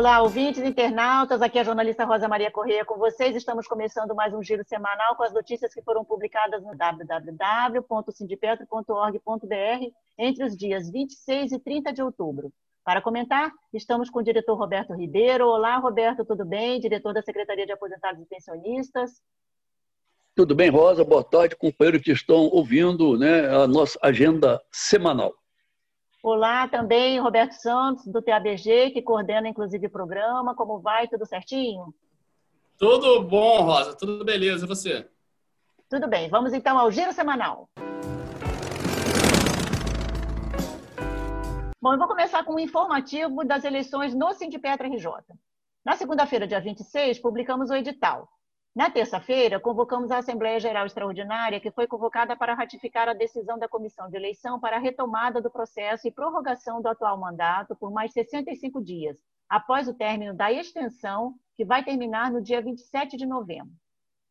Olá, ouvintes, internautas. Aqui é a jornalista Rosa Maria Correia com vocês. Estamos começando mais um giro semanal com as notícias que foram publicadas no www.sindipetro.org.br entre os dias 26 e 30 de outubro. Para comentar, estamos com o diretor Roberto Ribeiro. Olá, Roberto, tudo bem? Diretor da Secretaria de Aposentados e Pensionistas. Tudo bem, Rosa? Boa tarde, companheiros que estão ouvindo né, a nossa agenda semanal. Olá, também Roberto Santos, do TABG, que coordena inclusive o programa. Como vai? Tudo certinho? Tudo bom, Rosa, tudo beleza. E você? Tudo bem. Vamos então ao giro semanal. Bom, eu vou começar com um informativo das eleições no Sindipetra RJ. Na segunda-feira, dia 26, publicamos o edital. Na terça-feira, convocamos a Assembleia Geral Extraordinária, que foi convocada para ratificar a decisão da Comissão de Eleição para a retomada do processo e prorrogação do atual mandato por mais 65 dias, após o término da extensão, que vai terminar no dia 27 de novembro.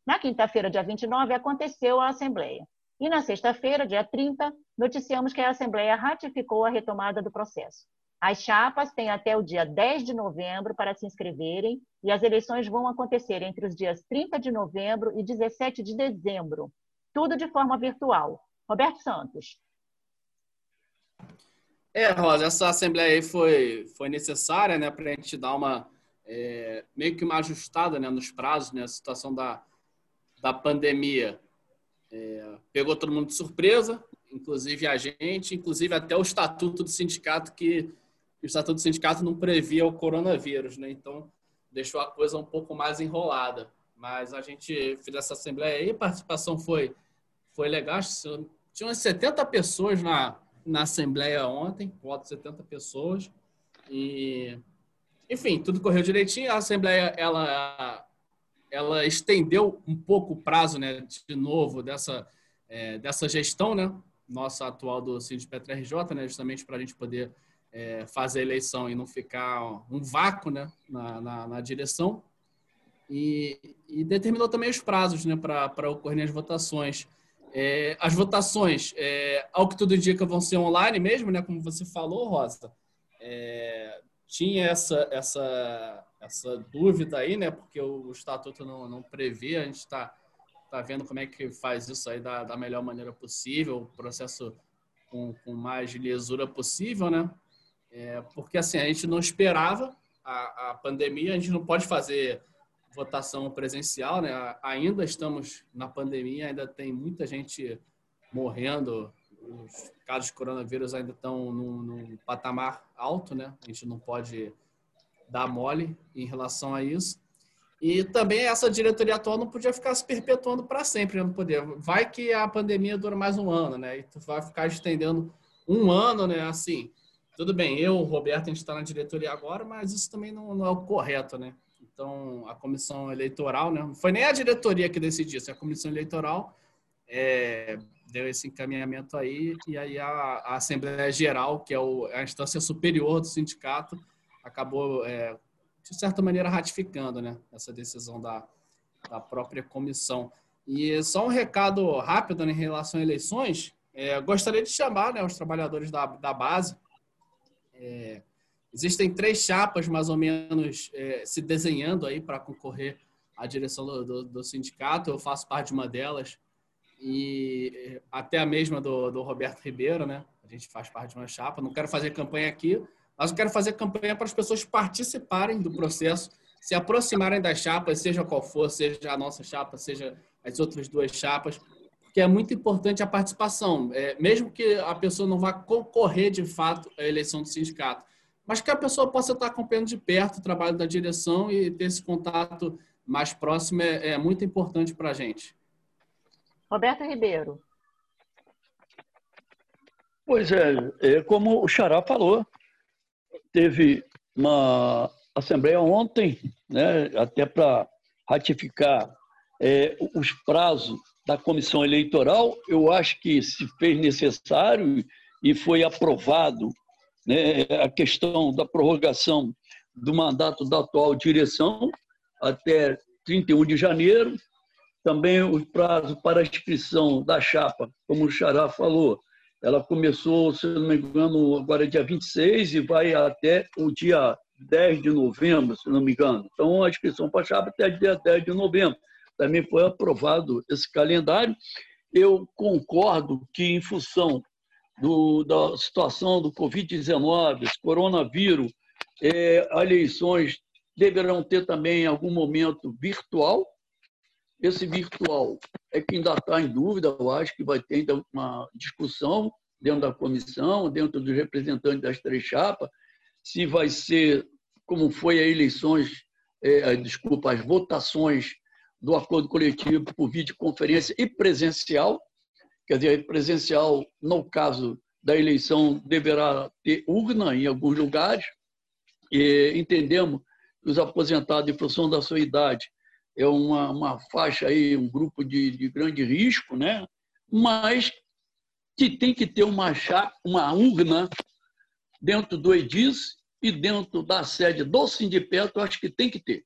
Na quinta-feira, dia 29, aconteceu a Assembleia. E na sexta-feira, dia 30, noticiamos que a Assembleia ratificou a retomada do processo. As chapas têm até o dia 10 de novembro para se inscreverem e as eleições vão acontecer entre os dias 30 de novembro e 17 de dezembro, tudo de forma virtual. Roberto Santos. É, Rosa, essa assembleia aí foi, foi necessária né, para a gente dar uma é, meio que uma ajustada né, nos prazos, né, a situação da, da pandemia. É, pegou todo mundo de surpresa, inclusive a gente, inclusive até o estatuto do sindicato que o Estatuto do Sindicato não previa o coronavírus, né? Então, deixou a coisa um pouco mais enrolada. Mas a gente fez essa assembleia aí, a participação foi, foi legal. Tinha umas 70 pessoas na, na assembleia ontem, voto 70 pessoas. E, enfim, tudo correu direitinho. A assembleia, ela, ela estendeu um pouco o prazo, né, de novo, dessa, é, dessa gestão, né? Nossa atual do Sindicato RJ, né? Justamente para a gente poder é, fazer a eleição e não ficar um vácuo né, na, na, na direção. E, e, determinou também os prazos né, para ocorrerem as votações. É, as votações, é, ao que tudo indica, vão ser online mesmo, né, como você falou, Rosa. É, tinha essa, essa, essa dúvida aí, né, porque o estatuto não, não prevê, a gente está tá vendo como é que faz isso aí da, da melhor maneira possível, o processo com, com mais lisura possível, né? É, porque assim, a gente não esperava a, a pandemia, a gente não pode fazer votação presencial, né? Ainda estamos na pandemia, ainda tem muita gente morrendo, os casos de coronavírus ainda estão num, num, patamar alto, né? A gente não pode dar mole em relação a isso. E também essa diretoria atual não podia ficar se perpetuando para sempre, né? não poder. Vai que a pandemia dura mais um ano, né? E tu vai ficar estendendo um ano, né? Assim, tudo bem, eu, o Roberto, a gente está na diretoria agora, mas isso também não, não, é o correto, né? Então, a comissão eleitoral, né? Não foi nem a diretoria que decidiu, isso, a comissão eleitoral é, deu esse encaminhamento aí, e aí a, a Assembleia Geral, que é o, a instância superior do sindicato, acabou, é, de certa maneira, ratificando né, essa decisão da, da própria comissão. E só um recado rápido né, em relação a eleições, é, gostaria de chamar né, os trabalhadores da, da base é, existem três chapas, mais ou menos, é, se desenhando aí para concorrer à direção do, do, do, sindicato. Eu faço parte de uma delas e é, até a mesma do, do Roberto Ribeiro, né? A gente faz parte de uma chapa. Não quero fazer campanha aqui, mas eu quero fazer campanha para as pessoas participarem do processo, se aproximarem das chapas, seja qual for, seja a nossa chapa, seja as outras duas chapas, que é muito importante a participação, é, mesmo que a pessoa não vá concorrer de fato à eleição do sindicato, mas que a pessoa possa estar acompanhando de perto o trabalho da direção e ter esse contato mais próximo é, é muito importante para a gente. Roberto Ribeiro. Pois é, é como o Xará falou, teve uma assembleia ontem, né, até para ratificar é, os prazos da comissão eleitoral, eu acho que se fez necessário e foi aprovado né, a questão da prorrogação do mandato da atual direção até 31 de janeiro. Também o prazo para a inscrição da chapa, como o Xará falou, ela começou, se não me engano, agora é dia 26 e vai até o dia 10 de novembro, se não me engano. Então, a inscrição para a chapa até dia 10 de novembro. Também foi aprovado esse calendário. Eu concordo que, em função do, da situação do Covid-19, esse coronavírus, é, as eleições deverão ter também, em algum momento, virtual. Esse virtual é que ainda está em dúvida, eu acho que vai ter uma discussão dentro da comissão, dentro dos representantes das três chapas, se vai ser como foi as eleições, é, desculpa, as votações do acordo coletivo por videoconferência e presencial, quer dizer, presencial, no caso da eleição, deverá ter urna em alguns lugares, e entendemos que os aposentados, em função da sua idade, é uma, uma faixa aí, um grupo de, de grande risco, né? mas que tem que ter uma, uma urna dentro do EDIS e dentro da sede do Sindipeto, acho que tem que ter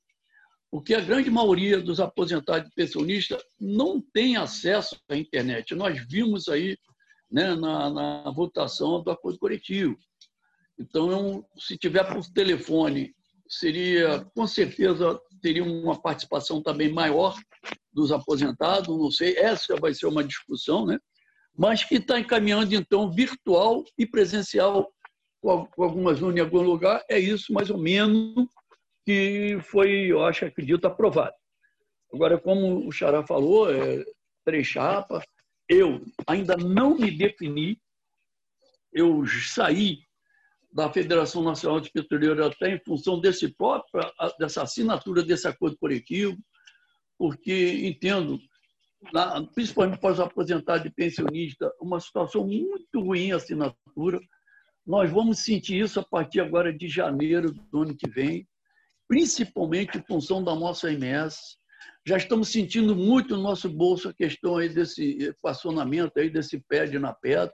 porque a grande maioria dos aposentados e pensionistas não tem acesso à internet. Nós vimos aí né, na, na votação do acordo coletivo. Então, se tiver por telefone, seria, com certeza, teria uma participação também maior dos aposentados, não sei, essa vai ser uma discussão, né? mas que está encaminhando, então, virtual e presencial, com algumas urnas em algum lugar, é isso mais ou menos que foi, eu acho, acredito, aprovado. Agora, como o Xará falou, é, três chapas, eu ainda não me defini, eu saí da Federação Nacional de Petroleiros até em função desse próprio, dessa assinatura desse acordo coletivo, porque entendo, principalmente para os aposentados e pensionistas, uma situação muito ruim a assinatura. Nós vamos sentir isso a partir agora de janeiro do ano que vem principalmente em função da nossa MS. Já estamos sentindo muito no nosso bolso a questão aí desse equacionamento aí desse PED na PET.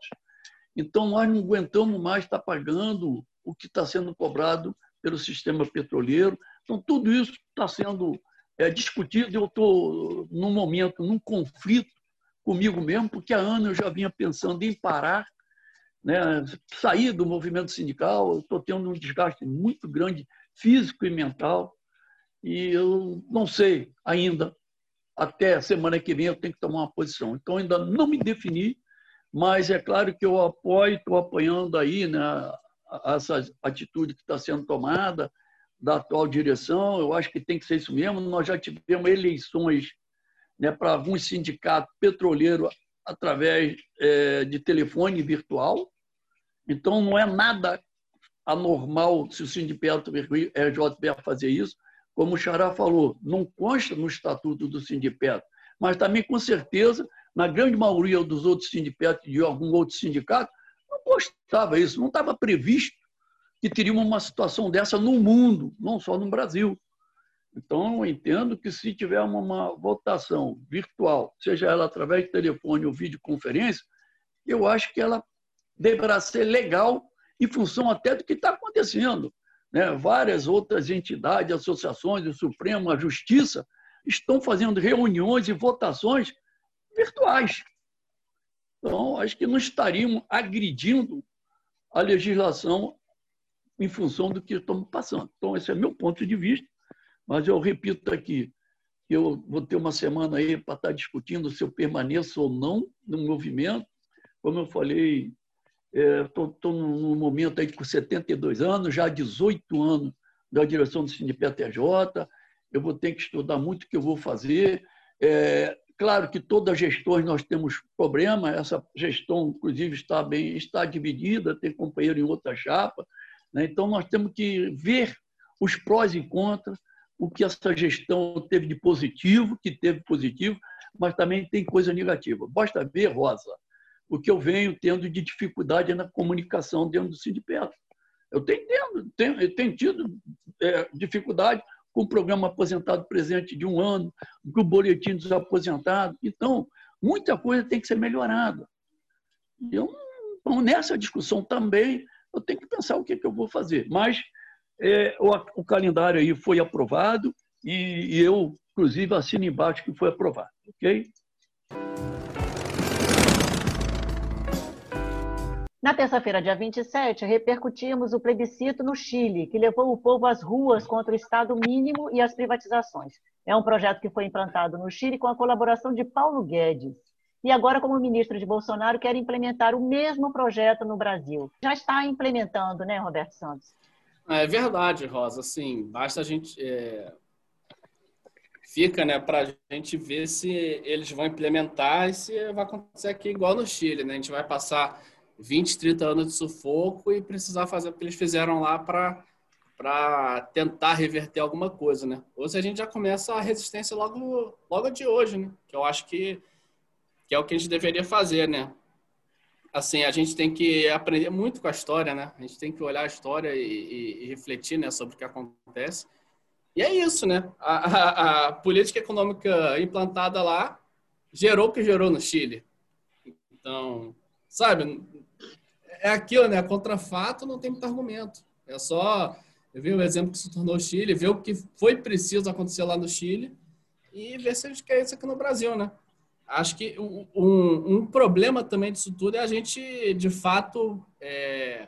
Então, nós não aguentamos mais estar pagando o que está sendo cobrado pelo sistema petroleiro. Então, tudo isso está sendo é, discutido. Eu estou, num momento, num conflito comigo mesmo, porque há anos eu já vinha pensando em parar, né, sair do movimento sindical. Estou tendo um desgaste muito grande físico e mental. E eu não sei ainda, até semana que vem eu tenho que tomar uma posição. Então ainda não me defini, mas é claro que eu apoio, estou apoiando aí né, essa atitude que está sendo tomada da atual direção. Eu acho que tem que ser isso mesmo. Nós já tivemos eleições né, para alguns sindicatos petroleiros através é, de telefone virtual. Então, não é nada anormal se o Sindicato RJP fazer isso. Como o Xará falou, não consta no estatuto do sindicato, mas também, com certeza, na grande maioria dos outros sindicatos de algum outro sindicato, não constava isso, não estava previsto que teria uma situação dessa no mundo, não só no Brasil. Então, eu entendo que se tiver uma, uma votação virtual, seja ela através de telefone ou videoconferência, eu acho que ela deverá ser legal em função até do que está acontecendo. Né? Várias outras entidades, associações, o Supremo, a Justiça, estão fazendo reuniões e votações virtuais. Então, acho que não estariam agredindo a legislação em função do que estamos passando. Então, esse é meu ponto de vista, mas eu repito aqui, eu vou ter uma semana aí para estar discutindo se eu permaneço ou não no movimento. Como eu falei Estou é, num momento aí com 72 anos, já 18 anos da direção do TJ. Eu vou ter que estudar muito o que eu vou fazer. É, claro que todas as gestões nós temos problema, essa gestão, inclusive, está bem, está dividida, tem companheiro em outra chapa. Né? Então, nós temos que ver os prós e contras, o que essa gestão teve de positivo, que teve positivo, mas também tem coisa negativa. Basta ver, Rosa, o que eu venho tendo de dificuldade na comunicação dentro do sindicato. Eu tenho, tenho, tenho, tido é, dificuldade com o programa aposentado presente de um ano, com o boletim dos aposentados. Então, muita coisa tem que ser melhorada. Eu, então, nessa discussão também, eu tenho que pensar o que, é que eu vou fazer. Mas é, o, o, calendário aí foi aprovado e, e eu, inclusive, assino embaixo que foi aprovado. Ok? Na terça-feira, dia 27, repercutimos o plebiscito no Chile, que levou o povo às ruas contra o Estado mínimo e as privatizações. É um projeto que foi implantado no Chile com a colaboração de Paulo Guedes. E agora, como ministro de Bolsonaro, quer implementar o mesmo projeto no Brasil. Já está implementando, né, Roberto Santos? É verdade, Rosa. Sim, basta a gente. É... Fica né, para a gente ver se eles vão implementar e se vai acontecer aqui igual no Chile. Né? A gente vai passar 20, 30 anos de sufoco e precisar fazer o que eles fizeram lá para para tentar reverter alguma coisa, né? Ou se a gente já começa a resistência logo logo de hoje, né? Que eu acho que que é o que a gente deveria fazer, né? Assim, a gente tem que aprender muito com a história, né? A gente tem que olhar a história e, e, e refletir, né, sobre o que acontece. E é isso, né? A, a, a política econômica implantada lá gerou o que gerou no Chile. Então, sabe, é aquilo, né? Contra fato não tem muito argumento. É só ver o exemplo que se tornou o Chile, ver o que foi preciso acontecer lá no Chile e ver se a gente quer isso aqui no Brasil, né? Acho que um, um problema também disso tudo é a gente, de fato, é,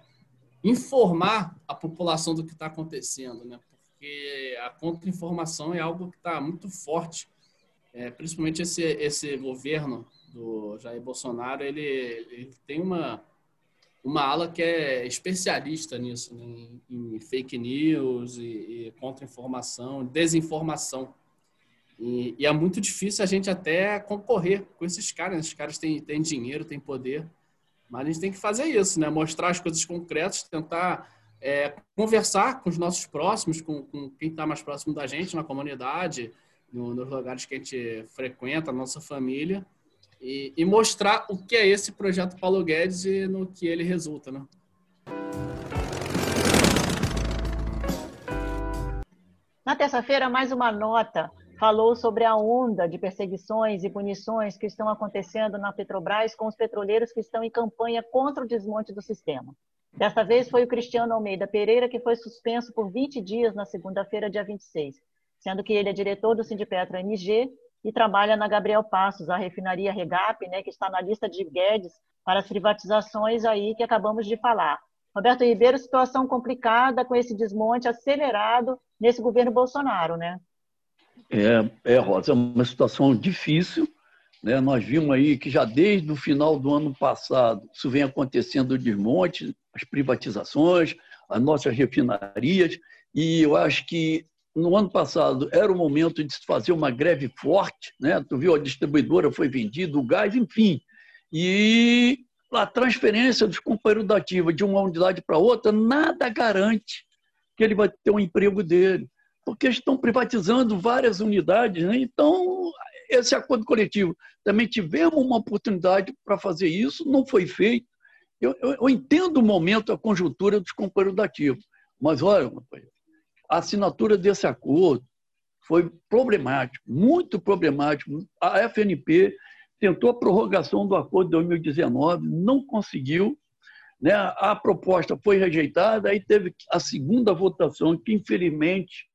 informar a população do que está acontecendo, né? Porque a contra-informação é algo que está muito forte, é, principalmente esse, esse governo do Jair Bolsonaro, ele, ele tem uma uma ala que é especialista nisso, né? em, fake news e, e contra-informação, desinformação. E, e, é muito difícil a gente até concorrer com esses caras. Esses caras têm, têm dinheiro, têm poder, mas a gente tem que fazer isso, né? Mostrar as coisas concretas, tentar é, conversar com os nossos próximos, com, com quem está mais próximo da gente na comunidade, no, nos lugares que a gente frequenta, a nossa família, e, e, mostrar o que é esse projeto Paulo Guedes e no que ele resulta, né? Na terça-feira, mais uma nota falou sobre a onda de perseguições e punições que estão acontecendo na Petrobras com os petroleiros que estão em campanha contra o desmonte do sistema. Desta vez foi o Cristiano Almeida Pereira que foi suspenso por 20 dias na segunda-feira, dia 26, sendo que ele é diretor do Sindipetro MG e trabalha na Gabriel Passos, a refinaria Regap, né, que está na lista de Guedes para as privatizações aí que acabamos de falar. Roberto Ribeiro, situação complicada com esse desmonte acelerado nesse governo Bolsonaro, né? É, é Rosa, é uma situação difícil. Né? Nós vimos aí que já desde o final do ano passado isso vem acontecendo o desmonte, as privatizações, as nossas refinarias, e eu acho que no ano passado era o momento de se fazer uma greve forte, né? Tu viu a distribuidora foi vendida, o gás, enfim. E a transferência dos companheiros da ativa de uma unidade para outra nada garante que ele vai ter um emprego dele, porque estão privatizando várias unidades, né? Então, esse acordo coletivo também tivemos uma oportunidade para fazer isso, não foi feito. Eu, eu, eu entendo o momento, a conjuntura dos companheiros da ativa, mas olha, companheiro, a assinatura desse acordo foi problemático, muito problemático. A FNP tentou a prorrogação do acordo de 2019, não conseguiu. Né? A proposta foi rejeitada, aí teve a segunda votação, que infelizmente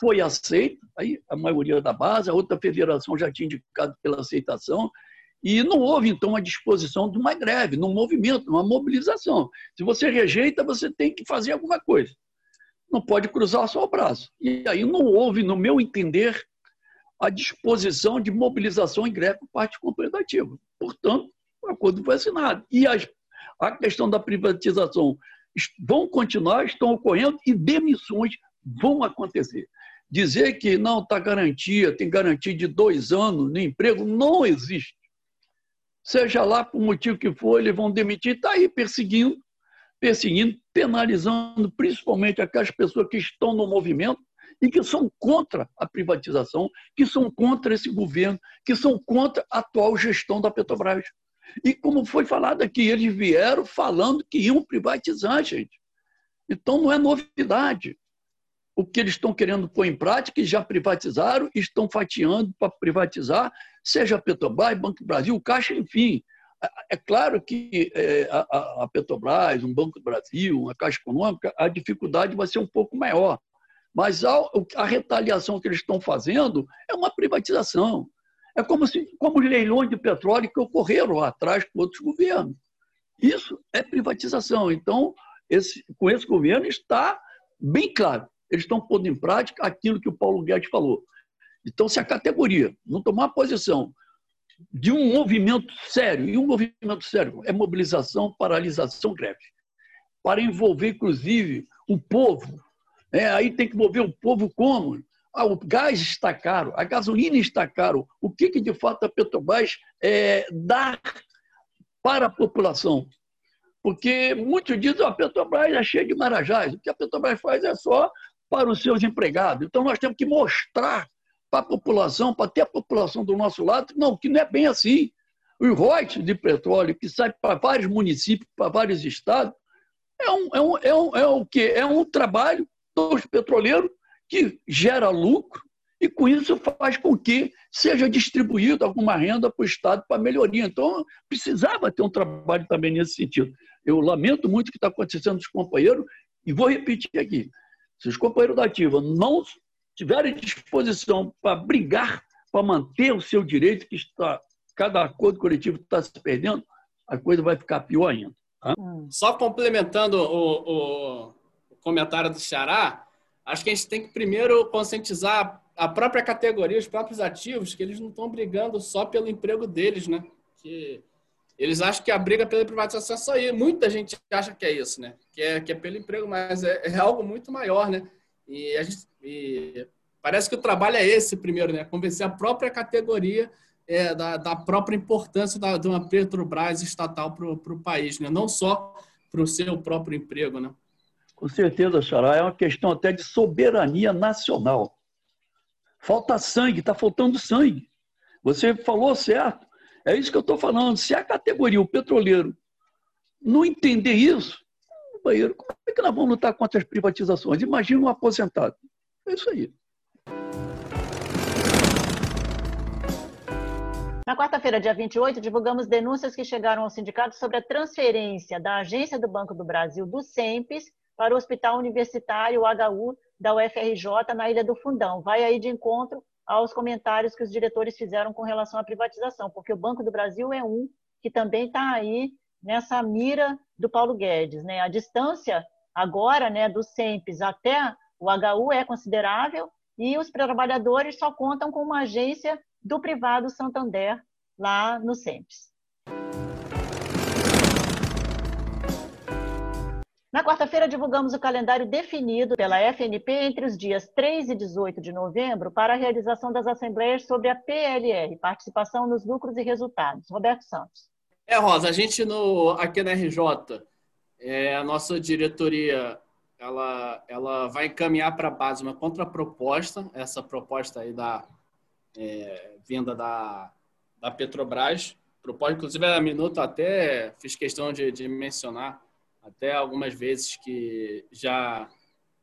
foi aceita, aí a maioria da base, a outra federação já tinha indicado pela aceitação, e não houve, então, a disposição de uma greve, num movimento, uma mobilização. Se você rejeita, você tem que fazer alguma coisa não pode cruzar só o braço. E aí não houve, no meu entender, a disposição de mobilização em greve por parte cooperativa. Portanto, o acordo foi assinado. E as, a questão da privatização vão continuar, estão ocorrendo e demissões vão acontecer. Dizer que não está garantia, tem garantia de dois anos no emprego, não existe. Seja lá por motivo que for, eles vão demitir, está aí perseguindo perseguindo, penalizando principalmente aquelas pessoas que estão no movimento e que são contra a privatização, que são contra esse governo, que são contra a atual gestão da Petrobras. E como foi falado aqui, eles vieram falando que iam privatizar, gente. Então não é novidade. o que eles estão querendo pôr em prática e já privatizaram, estão fatiando para privatizar, seja Petrobras, Banco do Brasil, Caixa, enfim. É claro que é, a, Petrobras, um Banco do Brasil, uma Caixa Econômica, a dificuldade vai ser um pouco maior. Mas a, a retaliação que eles estão fazendo é uma privatização. É como, se, como os leilões de petróleo que ocorreram lá atrás com outros governos. Isso é privatização. Então, esse, com esse governo está bem claro eles estão pondo em prática aquilo que o Paulo Guedes falou. Então, se a categoria não tomar posição de um movimento sério, e um movimento sério é mobilização, paralisação, greve, para envolver, inclusive, o povo. É, aí tem que envolver o povo como? Ah, o gás está caro, a gasolina está caro. O que, que de fato a Petrobras é, dá para a população? Porque muitos dizem que a Petrobras é cheia de marajás. O que a Petrobras faz é só para os seus empregados. Então, nós temos que mostrar para a população, para ter a população do nosso lado, não, que não é bem assim. O royalties de petróleo, que sai para vários municípios, para vários estados, é, um, é, um, é, um, é quê? É um trabalho dos petroleiros que gera lucro e, com isso, faz com que seja distribuído alguma renda para o Estado para melhoria. Então, precisava ter um trabalho também nesse sentido. Eu lamento muito o que está acontecendo com os companheiros e vou repetir aqui. Se os companheiros da ativa não tiverem disposição para brigar, para manter o seu direito, que está cada acordo coletivo está se perdendo, a coisa vai ficar pior ainda. Tá? Hum. Só complementando o, o, o comentário do Xará, acho que a gente tem que primeiro conscientizar a própria categoria, os próprios ativos, que eles não estão brigando só pelo emprego deles, né? Que eles acham que a briga pela privatização é só isso. Muita gente acha que é isso, né? Que é, que é pelo emprego, mas é, é algo muito maior, né? E, a gente, e parece que o trabalho é esse primeiro, né? Convencer a própria categoria é, da, da, própria importância da, de uma Petrobras estatal para o país, né? Não só para o seu próprio emprego, né? Com certeza, Xará. É uma questão até de soberania nacional. Falta sangue, está faltando sangue. Você falou certo. É isso que eu estou falando. Se a categoria, o petroleiro, não entender isso, como é que nós vamos lutar contra as privatizações? Imagina um aposentado. É isso aí. Na quarta-feira, dia 28, divulgamos denúncias que chegaram ao sindicato sobre a transferência da Agência do Banco do Brasil do SEMPES para o Hospital Universitário HU da UFRJ na Ilha do Fundão. Vai aí de encontro aos comentários que os diretores fizeram com relação à privatização, porque o Banco do Brasil é um que também está aí nessa mira do Paulo Guedes. Né? A distância agora né, do SEMPES até o HU é considerável e os trabalhadores só contam com uma agência do privado Santander lá no SEMPES. Na quarta-feira, divulgamos o calendário definido pela FNP entre os dias 3 e 18 de novembro para a realização das assembleias sobre a PLR, participação nos lucros e resultados. Roberto Santos. É, Rosa, a gente no, aqui na RJ, é, a nossa diretoria ela, ela vai encaminhar para a base uma contraproposta, essa proposta aí da é, vinda da, da Petrobras. Proposta, inclusive, a Minuto até fiz questão de, de mencionar até algumas vezes que já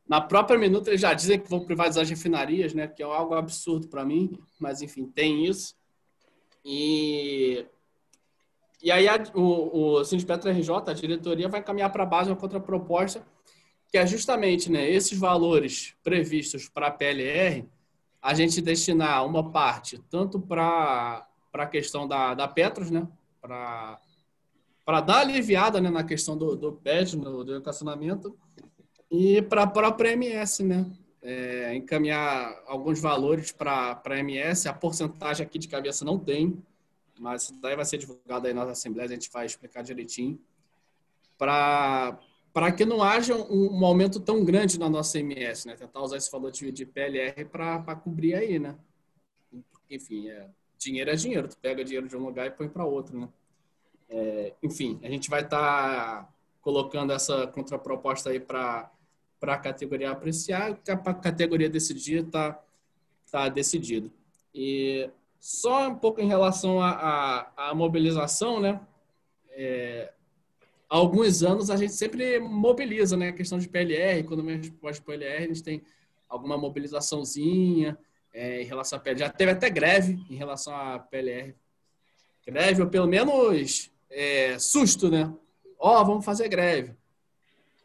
na própria minuta eles já dizem que vão privatizar as refinarias, né? Que é algo absurdo para mim, mas enfim, tem isso. E e aí a, o, o Sindicato RJ, a diretoria, vai caminhar para a base uma contraproposta, que é justamente né, esses valores previstos para a PLR, a gente destinar uma parte tanto para a questão da, da Petros, né, para dar aliviada né, na questão do, do PED, do equacionamento, e para a própria MS, né? É, encaminhar alguns valores para a MS, a porcentagem aqui de cabeça não tem, mas isso daí vai ser divulgado aí nas assembleias, a gente vai explicar direitinho, para que não haja um, um, aumento tão grande na nossa MS, né? Tentar usar esse valor de, de PLR para cobrir aí, né? Enfim, é, dinheiro é dinheiro, tu pega dinheiro de um lugar e põe para outro, né? É, enfim, a gente vai estar tá colocando essa contraproposta aí para a categoria apreciar, a categoria decidir está tá decidido. E só um pouco em relação à mobilização, né? É, há alguns anos a gente sempre mobiliza, né? A questão de PLR, quando gente pode PLR, a gente tem alguma mobilizaçãozinha é, em relação à PLR. Já teve até greve em relação à PLR. Greve, ou pelo menos é, susto, né? Ó, oh, vamos fazer greve.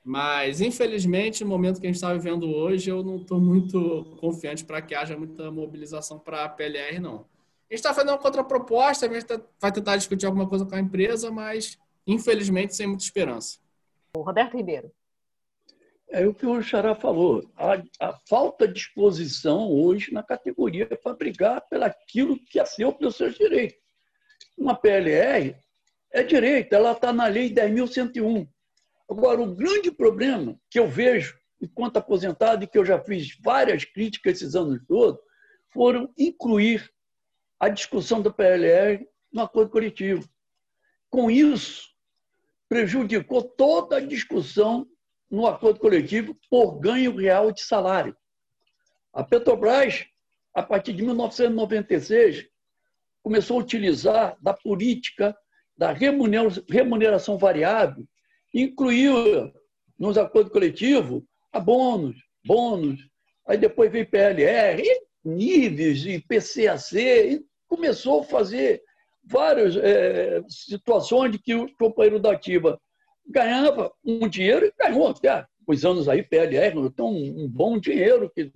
Mas, infelizmente, no momento que a gente está vivendo hoje, eu não estou muito confiante para que haja muita mobilização para a PLR, não. A gente está fazendo uma contraproposta, a gente tá, vai tentar discutir alguma coisa com a empresa, mas, infelizmente, sem muita esperança. Roberto Ribeiro. É o que o Xará falou. A, a falta de disposição hoje na categoria para brigar pelaquilo que é seu pelos seus direitos. Uma PLR é direito, ela está na Lei 10.101. Agora, o grande problema que eu vejo, enquanto aposentado, e que eu já fiz várias críticas esses anos todos, foram incluir a discussão da PLR no acordo coletivo. Com isso, prejudicou toda a discussão no acordo coletivo por ganho real de salário. A Petrobras, a partir de 1996, começou a utilizar da política da remuneração variável, incluiu nos acordos coletivos a bônus, aí depois veio PLR, níveis e PCAC, começou a fazer várias é, situações de que o companheiro da ativa ganhava um dinheiro e ganhou até os anos aí, PLR, então um bom dinheiro que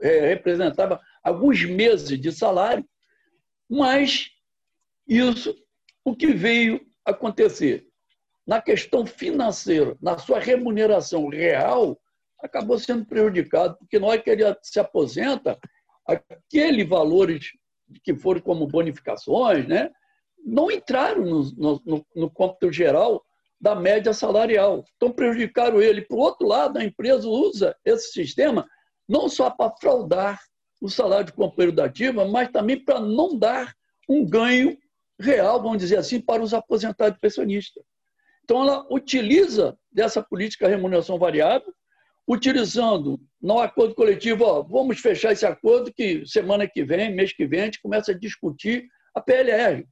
é, representava alguns meses de salário, mas isso, o que veio acontecer? Na questão financeira, na sua remuneração real, acabou sendo prejudicado, porque nós que ele se aposenta, aqueles valores que foram como bonificações, né, não entraram no, no, no cômputo geral da média salarial. Então, prejudicaram ele. Por outro lado, a empresa usa esse sistema não só para fraudar o salário de companheiro da ativa, mas também para não dar um ganho real, vamos dizer assim, para os aposentados pensionistas. Então, ela utiliza dessa política de remuneração variável, utilizando no acordo coletivo, ó, vamos fechar esse acordo que semana que vem, mês que vem, a gente começa a discutir a PLR.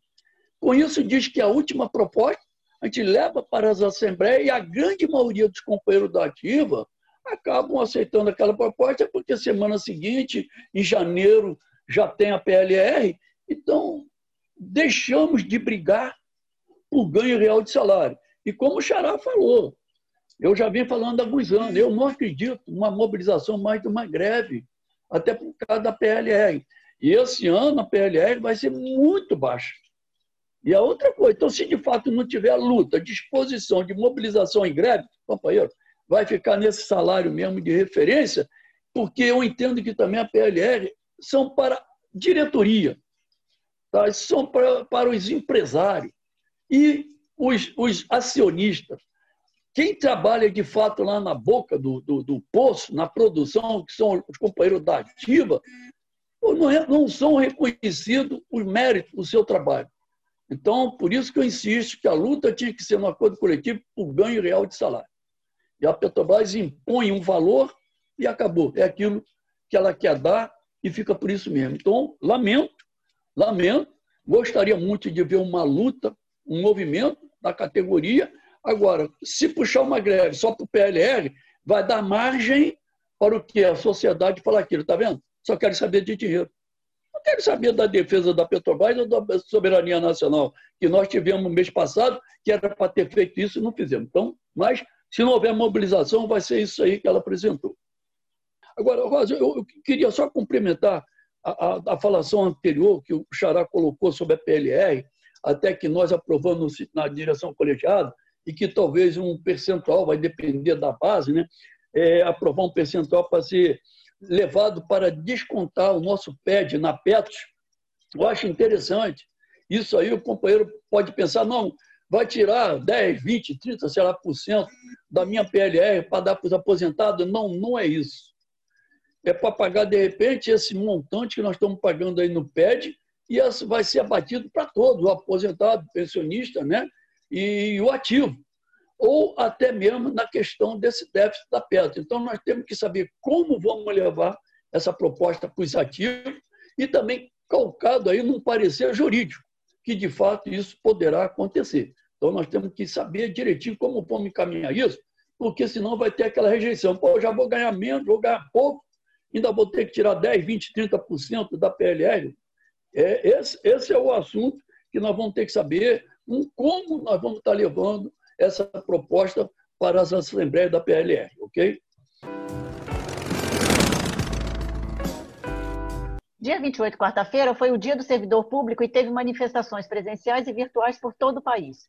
Com isso, diz que a última proposta a gente leva para as assembleias e a grande maioria dos companheiros da ativa acabam aceitando aquela proposta porque semana seguinte, em janeiro, já tem a PLR. Então, deixamos de brigar por ganho real de salário. E como o Xará falou, eu já vim falando há alguns anos, eu não acredito numa mobilização mais de uma greve, até por causa da PLR. E esse ano a PLR vai ser muito baixa. E a outra coisa, então, se de fato não tiver luta, disposição de mobilização em greve, companheiro, vai ficar nesse salário mesmo de referência, porque eu entendo que também a PLR são para diretoria, tá? são para, para os empresários e os, os acionistas. Quem trabalha de fato lá na boca do, do, do poço, na produção, que são os companheiros da ativa, não, é, não são reconhecidos os méritos do seu trabalho. Então, por isso que eu insisto que a luta tinha que ser no acordo coletivo por ganho real de salário. E a Petrobras impõe um valor e acabou. É aquilo que ela quer dar e fica por isso mesmo. Então, lamento, lamento, gostaria muito de ver uma luta, um movimento da categoria. Agora, se puxar uma greve só para o PLR, vai dar margem para o que a sociedade falar aquilo, está vendo? Só quero saber de dinheiro quero saber da defesa da Petrobras ou da soberania nacional, que nós tivemos no mês passado, que era para ter feito isso e não fizemos. Então, mas se não houver mobilização, vai ser isso aí que ela apresentou. Agora, Rosa, eu, eu queria só complementar a, a, a, falação anterior que o Xará colocou sobre a PLR, até que nós aprovamos na direção colegiada, e que talvez um percentual vai depender da base, né? É, aprovar um percentual para ser levado para descontar o nosso PED na PETOS, eu acho interessante. Isso aí o companheiro pode pensar, não, vai tirar 10, 20, 30, sei lá, por cento da minha PLR para dar para os aposentados. Não, não é isso. É para pagar, de repente, esse montante que nós estamos pagando aí no PED e isso vai ser abatido para todos, o aposentado, pensionista né? E o ativo ou até mesmo na questão desse déficit da pedra. Então, nós temos que saber como vamos levar essa proposta para os ativos e também calcado aí num parecer jurídico, que de fato isso poderá acontecer. Então, nós temos que saber direitinho como vamos encaminhar isso, porque senão vai ter aquela rejeição. Pô, já vou ganhar menos, vou ganhar pouco, ainda vou ter que tirar 10, 20, 30% da PLR. É, esse, esse é o assunto que nós vamos ter que saber um, como nós vamos estar levando essa proposta para as assembleias da PLR, ok? Dia 28, quarta-feira, foi o Dia do Servidor Público e teve manifestações presenciais e virtuais por todo o país.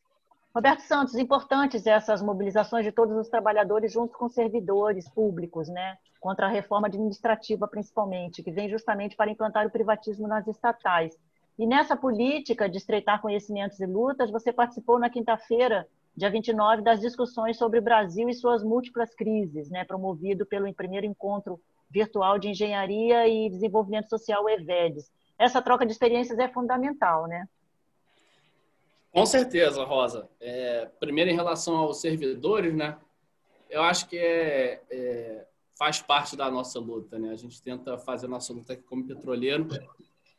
Roberto Santos, importantes essas mobilizações de todos os trabalhadores junto com servidores públicos, né? Contra a reforma administrativa, principalmente, que vem justamente para implantar o privatismo nas estatais. E nessa política de estreitar conhecimentos e lutas, você participou na quinta-feira, dia 29, das discussões sobre o Brasil e suas múltiplas crises, né? Promovido pelo primeiro encontro virtual de engenharia e desenvolvimento social, EVEDES. Essa troca de experiências é fundamental, né? Com certeza, Rosa. É, primeiro, em relação aos servidores, né? Eu acho que é, é, faz parte da nossa luta, né? A gente tenta fazer nossa luta aqui como petroleiro,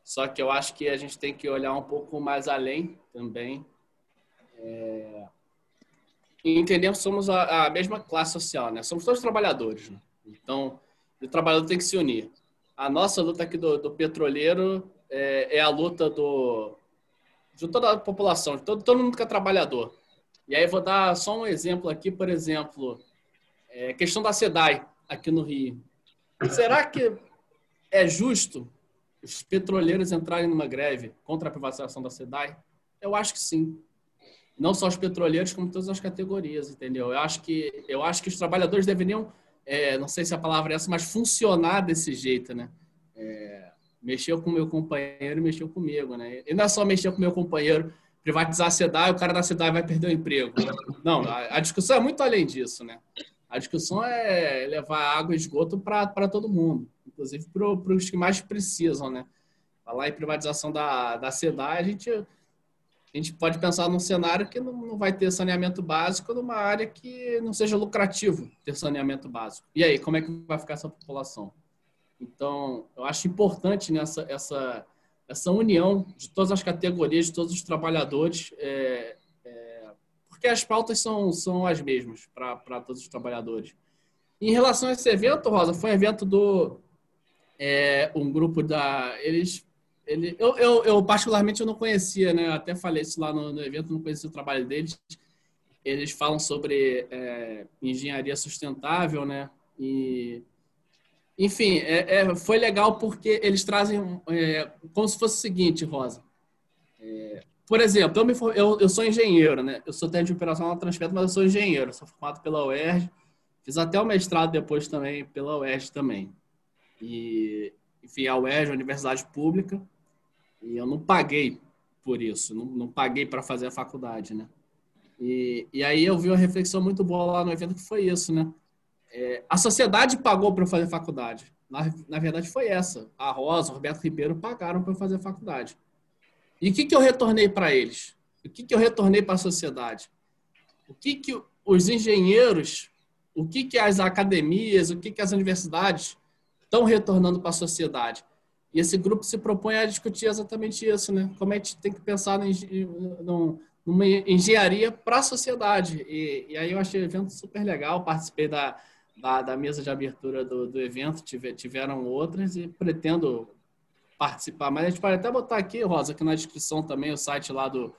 só que eu acho que a gente tem que olhar um pouco mais além também. É, entendemos que somos a, a, mesma classe social, né? Somos todos trabalhadores, né? Então, o trabalhador tem que se unir. A nossa luta aqui do, do petroleiro é, é, a luta do, de toda a população, de todo, todo mundo que é trabalhador. E aí vou dar só um exemplo aqui, por exemplo, é, questão da SEDAI aqui no Rio. Será que é justo os petroleiros entrarem numa greve contra a privatização da SEDAI? Eu acho que sim. Não só os petroleiros, como todas as categorias, entendeu? Eu acho que, eu acho que os trabalhadores deveriam é, não sei se a palavra é essa, mas funcionar desse jeito, né? É, mexeu com o meu companheiro, mexeu comigo, né? E não é só mexer com o meu companheiro, privatizar a SEDAI, o cara da SEDAI vai perder o emprego. Não, a, a discussão é muito além disso, né? A discussão é levar água e esgoto para todo mundo, inclusive para os que mais precisam, né? Falar em privatização da, da SEDAI, a gente a gente pode pensar num cenário que não vai ter saneamento básico numa área que não seja lucrativo ter saneamento básico. E aí, como é que vai ficar essa população? Então, eu acho importante nessa essa, essa união de todas as categorias, de todos os trabalhadores, é, é, porque as pautas são, são as mesmas para todos os trabalhadores. Em relação a esse evento, Rosa, foi um evento do é, um grupo da eles ele, eu, eu, eu, particularmente eu não conhecia, né? Eu até falei isso lá no, no, evento, não conhecia o trabalho deles. Eles falam sobre é, engenharia sustentável, né? E, enfim, é, é, foi legal porque eles trazem é, como se fosse o seguinte, Rosa. É, por exemplo, eu, me, eu, eu, sou engenheiro, né? Eu sou técnico de operação na mas eu sou engenheiro. Sou formado pela UERJ. Fiz até o mestrado depois também pela UERJ também. E, enfim, a UERJ, a Universidade Pública. E eu não paguei por isso, não, não paguei para fazer a faculdade, né? E, e aí eu vi uma reflexão muito boa lá no evento que foi isso, né? É, a sociedade pagou para eu fazer faculdade. Na, na verdade foi essa. A Rosa, o Roberto Ribeiro pagaram para eu fazer faculdade. E o que, que eu retornei para eles? O que, que eu retornei para a sociedade? O que, que os engenheiros, o que, que as academias, o que, que as universidades estão retornando para a sociedade? E esse grupo se propõe a discutir exatamente isso, né? Como a gente tem que pensar numa engenharia para a sociedade. E, e, aí eu achei o evento super legal, participei da, da, da mesa de abertura do, do evento, tive, tiveram outras e pretendo participar. Mas a gente pode até botar aqui, Rosa, aqui na descrição também o site lá do,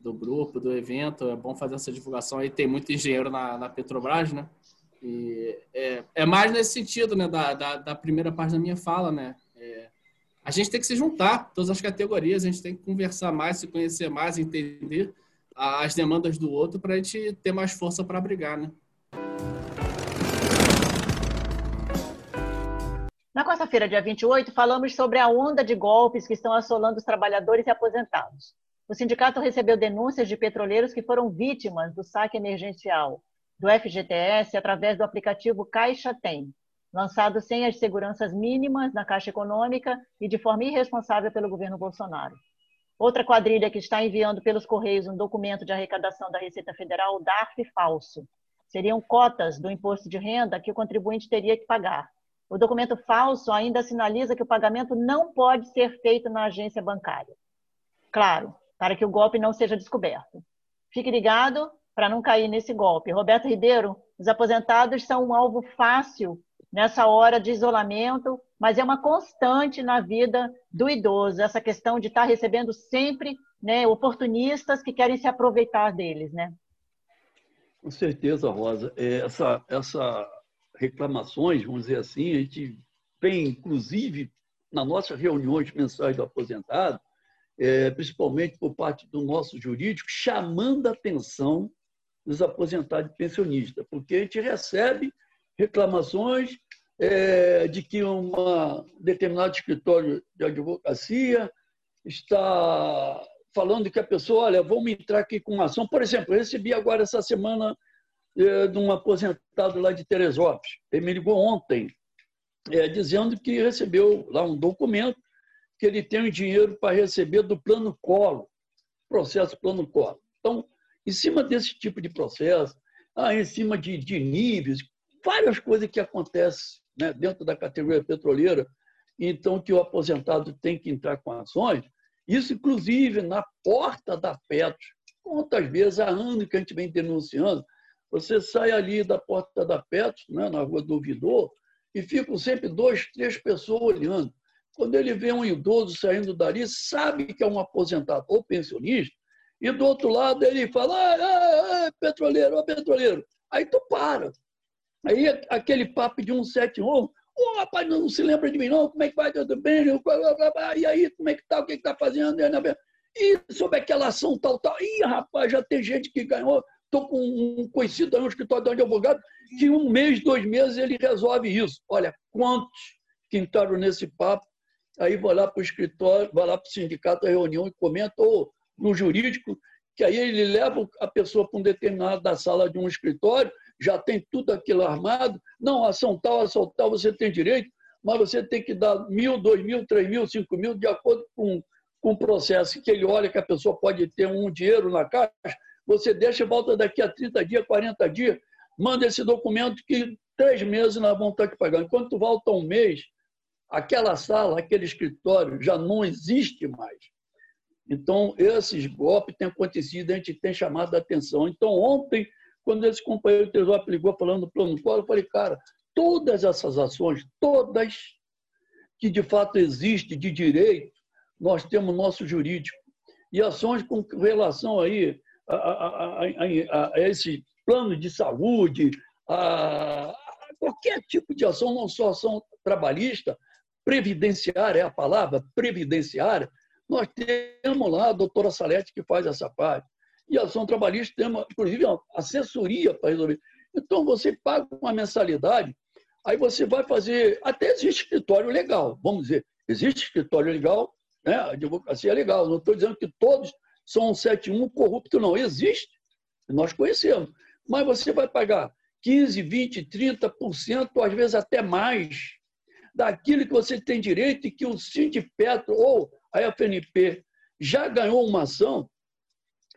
do grupo, do evento. É bom fazer essa divulgação aí. Tem muito engenheiro na, na Petrobras, né? E é, é mais nesse sentido, né? Da, da, da primeira parte da minha fala, né? É, a gente tem que se juntar, todas as categorias, a gente tem que conversar mais, se conhecer mais, entender as demandas do outro para a gente ter mais força para brigar, né? Na quarta-feira, dia 28, falamos sobre a onda de golpes que estão assolando os trabalhadores e aposentados. O sindicato recebeu denúncias de petroleiros que foram vítimas do saque emergencial do FGTS através do aplicativo Caixa Tem, lançado sem as seguranças mínimas na Caixa Econômica e de forma irresponsável pelo governo Bolsonaro. Outra quadrilha que está enviando pelos Correios um documento de arrecadação da Receita Federal, DARF falso. Seriam cotas do imposto de renda que o contribuinte teria que pagar. O documento falso ainda sinaliza que o pagamento não pode ser feito na agência bancária. Claro, para que o golpe não seja descoberto. Fique ligado para não cair nesse golpe. Roberto Ribeiro, os aposentados são um alvo fácil nessa hora de isolamento mas é uma constante na vida do idoso, essa questão de estar recebendo sempre né, oportunistas que querem se aproveitar deles, né? Com certeza, Rosa. É, essa, essa reclamações, vamos dizer assim, a gente tem, inclusive, nas nossas reuniões mensais do aposentado, é, principalmente por parte do nosso jurídico, chamando a atenção dos aposentados e pensionistas, porque a gente recebe reclamações é, de que um determinado escritório de advocacia está falando que a pessoa, olha, vamos entrar aqui com uma ação. Por exemplo, eu recebi agora essa semana é, de um aposentado lá de Teresópolis. Ele me ligou ontem, é, dizendo que recebeu lá um documento que ele tem o dinheiro para receber do plano colo, processo plano colo. Então, em cima desse tipo de processo, ah, em cima de, de níveis, várias coisas que acontecem né, dentro da categoria petroleira, então que o aposentado tem que entrar com ações, isso inclusive na porta da Petro. Quantas vezes há anos que a gente vem denunciando, você sai ali da porta da Petro, né, na rua do ouvidor, e ficam sempre dois, três pessoas olhando. Quando ele vê um idoso saindo dali, sabe que é um aposentado ou pensionista, e do outro lado ele fala, ah, ah, ah petroleiro, oh, petroleiro. Aí tu para. Aí aquele papo de 171, ô oh, rapaz, não se lembra de mim não, como é que vai, tudo bem? E aí, como é que tá, o que, que tá fazendo? E sobre aquela ação tal, tal. Ih, rapaz, já tem gente que ganhou. Estou com um conhecido no escritório de advogado que um mês, dois meses ele resolve isso. Olha, quantos que entraram nesse papo, aí vai lá para o escritório, vai lá para o sindicato, a reunião e comenta, ou no jurídico, que aí ele leva a pessoa para um determinado da sala de um escritório, já tem tudo aquilo armado. Não, ação tal, ação tal, você tem direito, mas você tem que dar mil, dois mil, três mil, cinco mil, de acordo com, com o processo que ele olha que a pessoa pode ter um dinheiro na caixa, você deixa e volta daqui a 30 dias, 40 dias, manda esse documento que três meses nós vamos estar aqui pagando. Tu volta um mês, aquela sala, aquele escritório já não existe mais. Então, esses golpes têm acontecido, a gente tem chamado a atenção. Então, ontem, quando esse companheiro Tesouro ligou falando do plano Collor, eu falei, cara, todas essas ações, todas que de fato existem de direito, nós temos nosso jurídico. E ações com relação aí a, a, a, a esse plano de saúde, a, qualquer tipo de ação, não só ação trabalhista, previdenciária é a palavra, previdenciária, nós temos lá a doutora Salete que faz essa parte. E a ação trabalhista tem, uma, inclusive, uma assessoria para resolver. Então, você paga uma mensalidade, aí você vai fazer. Até existe escritório legal, vamos dizer. Existe escritório legal, né? a advocacia é legal. Não estou dizendo que todos são 71 corrupto, não. Existe, nós conhecemos. Mas você vai pagar 15, 20, 30%, às vezes até mais, daquilo que você tem direito e que o Sindipetro ou a FNP já ganhou uma ação,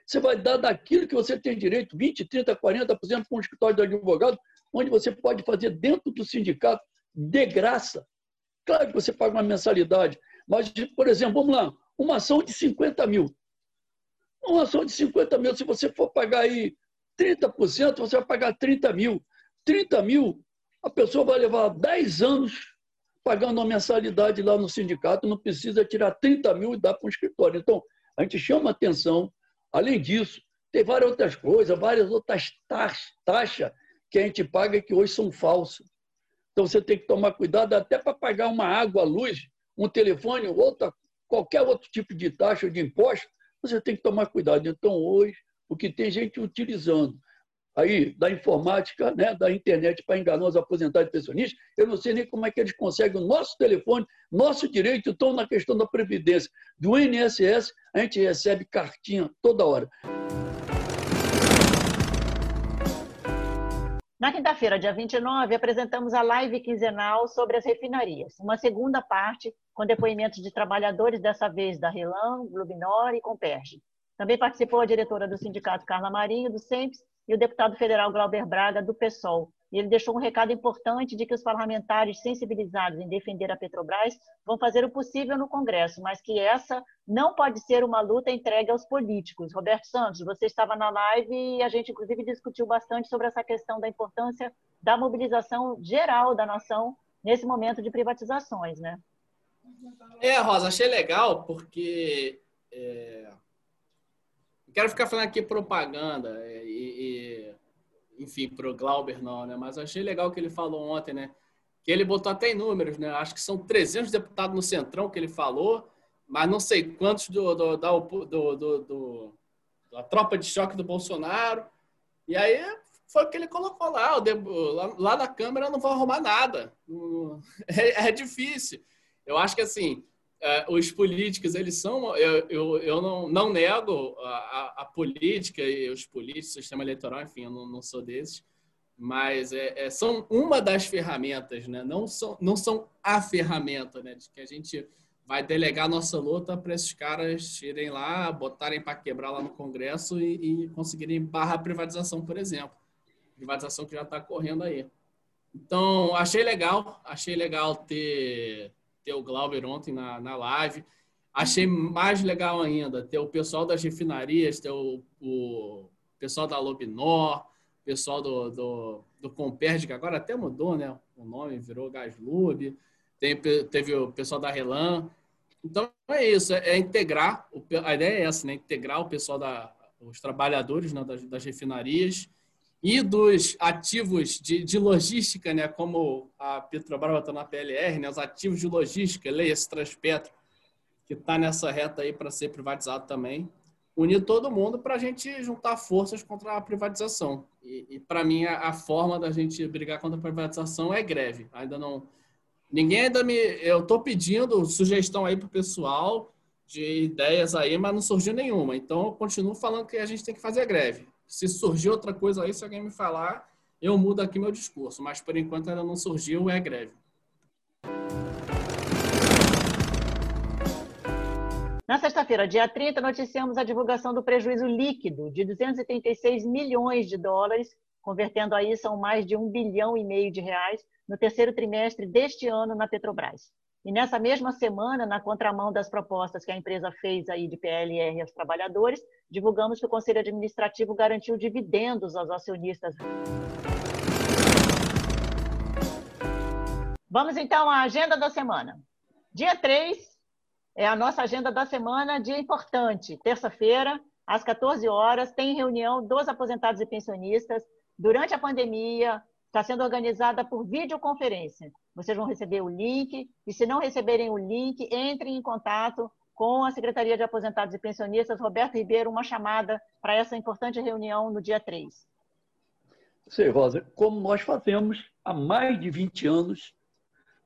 você vai dar daquilo que você tem direito, 20%, 30%, 40% para um escritório de advogado, onde você pode fazer dentro do sindicato de graça. Claro que você paga uma mensalidade, mas, por exemplo, vamos lá, uma ação de 50 mil. Uma ação de 50 mil, se você for pagar aí 30%, você vai pagar 30 mil. 30 mil, a pessoa vai levar 10 anos pagando uma mensalidade lá no sindicato, não precisa tirar 30 mil e dar para um escritório. Então, a gente chama atenção. Além disso, tem várias outras coisas, várias outras taxas que a gente paga que hoje são falsas. Então, você tem que tomar cuidado até para pagar uma água, luz, um telefone, outra, qualquer outro tipo de taxa de imposto, você tem que tomar cuidado. Então, hoje, o que tem gente utilizando aí da informática, né, da internet para enganar os aposentados e pensionistas, eu não sei nem como é que eles conseguem o nosso telefone, nosso direito, então na questão da Previdência. Do INSS, a gente recebe cartinha toda hora. Na quinta-feira, dia 29, apresentamos a live quinzenal sobre as refinarias, uma segunda parte com depoimentos de trabalhadores, dessa vez da Relan, Glubinor e Comperge. Também participou a diretora do sindicato Carla Marinho, do SEMPS, e o deputado federal Glauber Braga, do PSOL. E ele deixou um recado importante de que os parlamentares sensibilizados em defender a Petrobras vão fazer o possível no Congresso, mas que essa não pode ser uma luta entregue aos políticos. Roberto Santos, você estava na live e a gente, inclusive, discutiu bastante sobre essa questão da importância da mobilização geral da nação nesse momento de privatizações, né? É, Rosa, achei legal porque é... quero ficar falando aqui propaganda e, e enfim, pro Glauber não, né? Mas achei legal o que ele falou ontem, né? Que ele botou até em números, né? Acho que são 300 deputados no Centrão que ele falou, mas não sei quantos do, do, da, do, do, da tropa de choque do Bolsonaro. E aí foi o que ele colocou lá. Lá, na Câmara não vão arrumar nada. É, é difícil. Eu acho que assim, os políticos, eles são. Eu, eu, eu não, não nego a, a, política e os políticos, o sistema eleitoral, enfim, eu não, não sou desses, mas é, é, são uma das ferramentas, né? não, são, não são a ferramenta, né? De que a gente vai delegar nossa luta para esses caras irem lá, botarem para quebrar lá no Congresso e, e conseguirem barrar a privatização, por exemplo. Privatização que já está correndo aí. Então, achei legal, achei legal ter, ter o Glauber ontem na, na live. Achei mais legal ainda ter o pessoal das refinarias, ter o, o pessoal da Lobinor, pessoal do, do, do Comperj, que agora até mudou né? o nome, virou Gaslub. Tem, teve o pessoal da Relan. Então é isso, é, é integrar, a ideia é essa, né? Integrar o pessoal da, os trabalhadores né, das, das, refinarias e dos ativos de, de, logística, né? Como a Petrobras está na PLR, né? Os ativos de logística, leia esse Transpetro, que está nessa reta aí para ser privatizado também. Unir todo mundo para a gente juntar forças contra a privatização. E, e para mim, a, a forma da gente brigar contra a privatização é greve. Ainda não Ninguém ainda me. Eu estou pedindo sugestão aí para o pessoal de ideias aí, mas não surgiu nenhuma. Então, eu continuo falando que a gente tem que fazer greve. Se surgir outra coisa aí, se alguém me falar, eu mudo aqui meu discurso. Mas, por enquanto, ainda não surgiu, é greve. Na sexta-feira, dia 30, noticiamos a divulgação do prejuízo líquido de 236 milhões de dólares, convertendo aí são mais de um bilhão e meio de reais, no terceiro trimestre deste ano na Petrobras. E nessa mesma semana, na contramão das propostas que a empresa fez aí de PLR aos trabalhadores, divulgamos que o Conselho Administrativo garantiu dividendos aos acionistas. Vamos então à agenda da semana. Dia 3 é a nossa agenda da semana, dia importante. Terça-feira, às 14 horas, tem reunião dos aposentados e pensionistas. Durante a pandemia, Está sendo organizada por videoconferência. Vocês vão receber o link, e se não receberem o link, entrem em contato com a Secretaria de Aposentados e Pensionistas, Roberto Ribeiro, uma chamada para essa importante reunião no dia 3. Sei, Rosa, como nós fazemos há mais de 20 anos,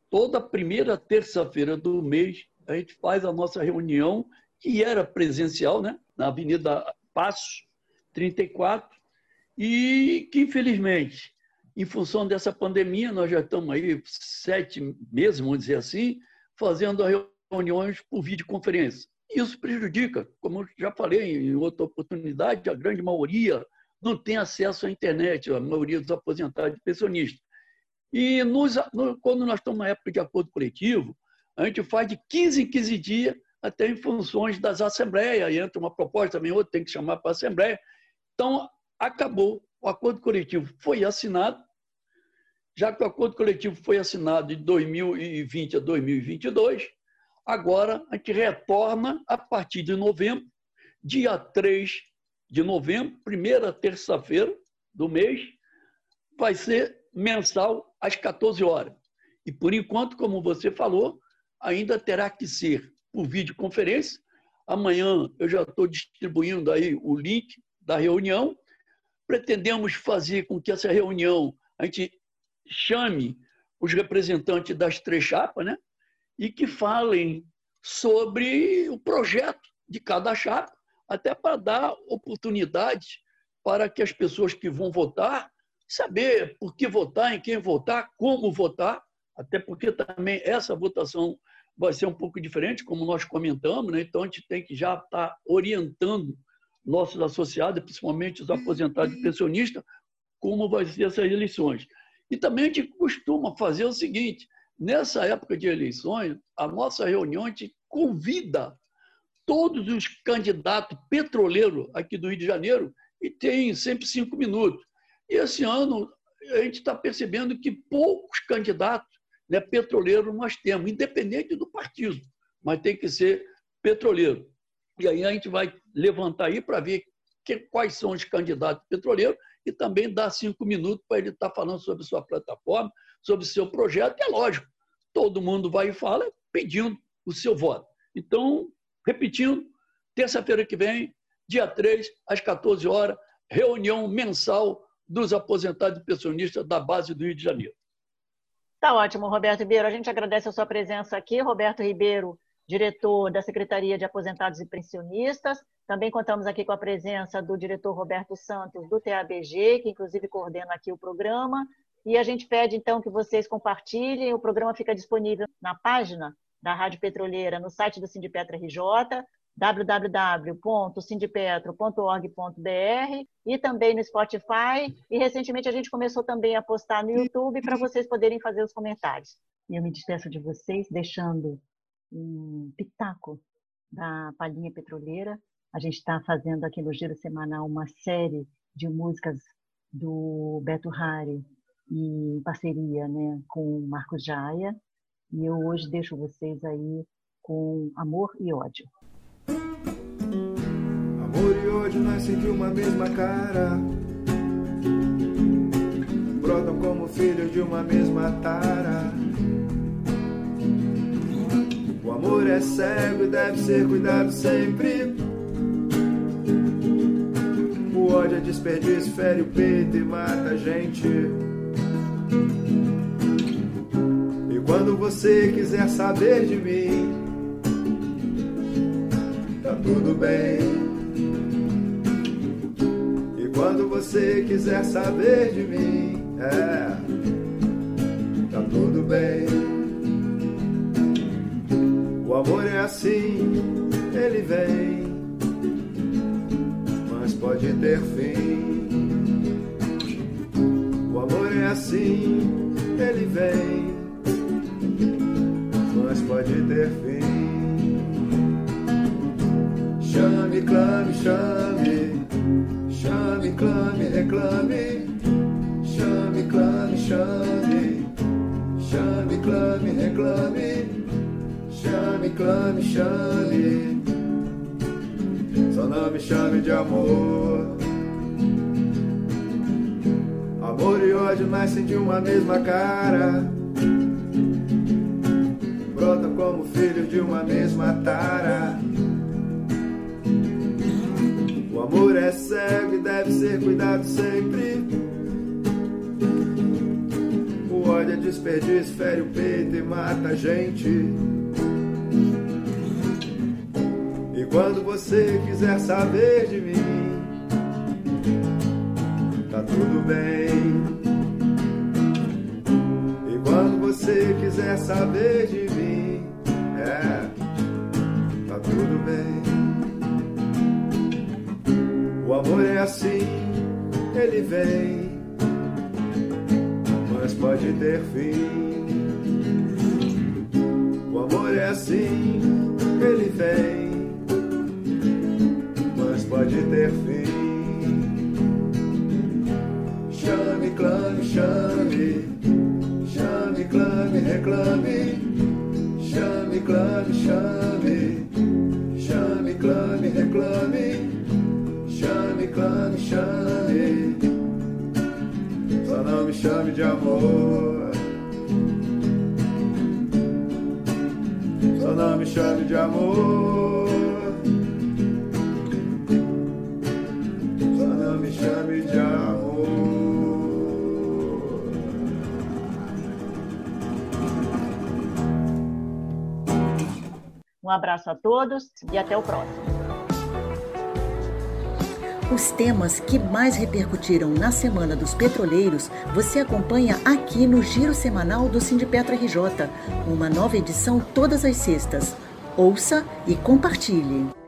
toda primeira terça-feira do mês, a gente faz a nossa reunião, que era presencial, né? na Avenida Passos, 34, e que, infelizmente, em função dessa pandemia, nós já estamos aí sete meses, vamos dizer assim, fazendo reuniões por videoconferência. Isso prejudica, como eu já falei em outra oportunidade, a grande maioria não tem acesso à internet, a maioria dos aposentados e pensionistas. E nos, quando nós estamos na época de acordo coletivo, a gente faz de 15 em 15 dias, até em funções das assembleias, entra uma proposta, também outra tem que chamar para a assembleia. Então, acabou o acordo coletivo foi assinado, já que o acordo coletivo foi assinado de 2020 a 2022, agora a gente retorna a partir de novembro, dia 3 de novembro, primeira terça-feira do mês, vai ser mensal às 14 horas. E por enquanto, como você falou, ainda terá que ser por videoconferência. Amanhã eu já estou distribuindo aí o link da reunião pretendemos fazer com que essa reunião a gente chame os representantes das três chapas, né? E que falem sobre o projeto de cada chapa, até para dar oportunidade para que as pessoas que vão votar saber por que votar, em quem votar, como votar, até porque também essa votação vai ser um pouco diferente, como nós comentamos, né? Então a gente tem que já estar tá orientando nossos associados, principalmente os aposentados e pensionistas, como vai ser essas eleições. E também a gente costuma fazer o seguinte, nessa época de eleições, a nossa reunião a gente convida todos os candidatos petroleiros aqui do Rio de Janeiro e tem sempre cinco minutos. E esse ano a gente está percebendo que poucos candidatos né, petroleiro nós temos, independente do partido, mas tem que ser petroleiro. E aí a gente vai levantar aí para ver que, quais são os candidatos petroleiros e também dar cinco minutos para ele estar tá falando sobre sua plataforma, sobre seu projeto, que é lógico, todo mundo vai e fala pedindo o seu voto. Então, repetindo, terça-feira que vem, dia 3, às 14 horas, reunião mensal dos aposentados e pensionistas da base do Rio de Janeiro. Tá ótimo, Roberto Ribeiro. A gente agradece a sua presença aqui. Roberto Ribeiro, diretor da Secretaria de Aposentados e Pensionistas. Também contamos aqui com a presença do diretor Roberto Santos, do TABG, que inclusive coordena aqui o programa. E a gente pede, então, que vocês compartilhem. O programa fica disponível na página da Rádio Petroleira, no site do Sindipetra RJ, www.sindipetro.org.br e também no Spotify. E recentemente a gente começou também a postar no YouTube para vocês poderem fazer os comentários. E eu me despeço de vocês deixando um pitaco da Palhinha Petroleira. A gente está fazendo aqui no Giro Semanal uma série de músicas do Beto Hari em parceria né, com o Marcos Jaia. E eu hoje deixo vocês aí com Amor e Ódio. Amor e ódio nascem de uma mesma cara Brotam como filhos de uma mesma tara O amor é cego e deve ser cuidado sempre. O ódio é desperdício, fere o peito e mata a gente. E quando você quiser saber de mim Tá tudo bem. Quando você quiser saber de mim, é, tá tudo bem. Assim, ele vem, mas pode ter fim. O amor é assim, ele vem, mas pode ter fim. Chame, clame, chame Chame, clame, reclame. Chame, clame, chame. Chame, clame, reclame. Chame, clame, chame. Só não me chame de amor. Amor e ódio nascem de uma mesma cara. Brotam como filhos de uma mesma tara. O amor é cego e deve ser cuidado sempre. O ódio é desperdício, fere o peito e mata a gente. Quando você quiser saber de mim, tá tudo bem. E quando você quiser saber de mim, é, tá tudo bem. O amor é assim, ele vem, mas pode ter fim. O amor é assim, ele vem, pode ter fim. Chame, clame, chame, chame, clame, reclame. Chame, clame, chame, chame, clame, reclame chame, clame, chame. Só não me chame de amor. Só não me chame de amor. Um abraço a todos e até o próximo. Os temas que mais repercutiram na Semana dos Petroleiros você acompanha aqui no Giro Semanal do Sindipetra RJ, uma nova edição todas as sextas. Ouça e compartilhe.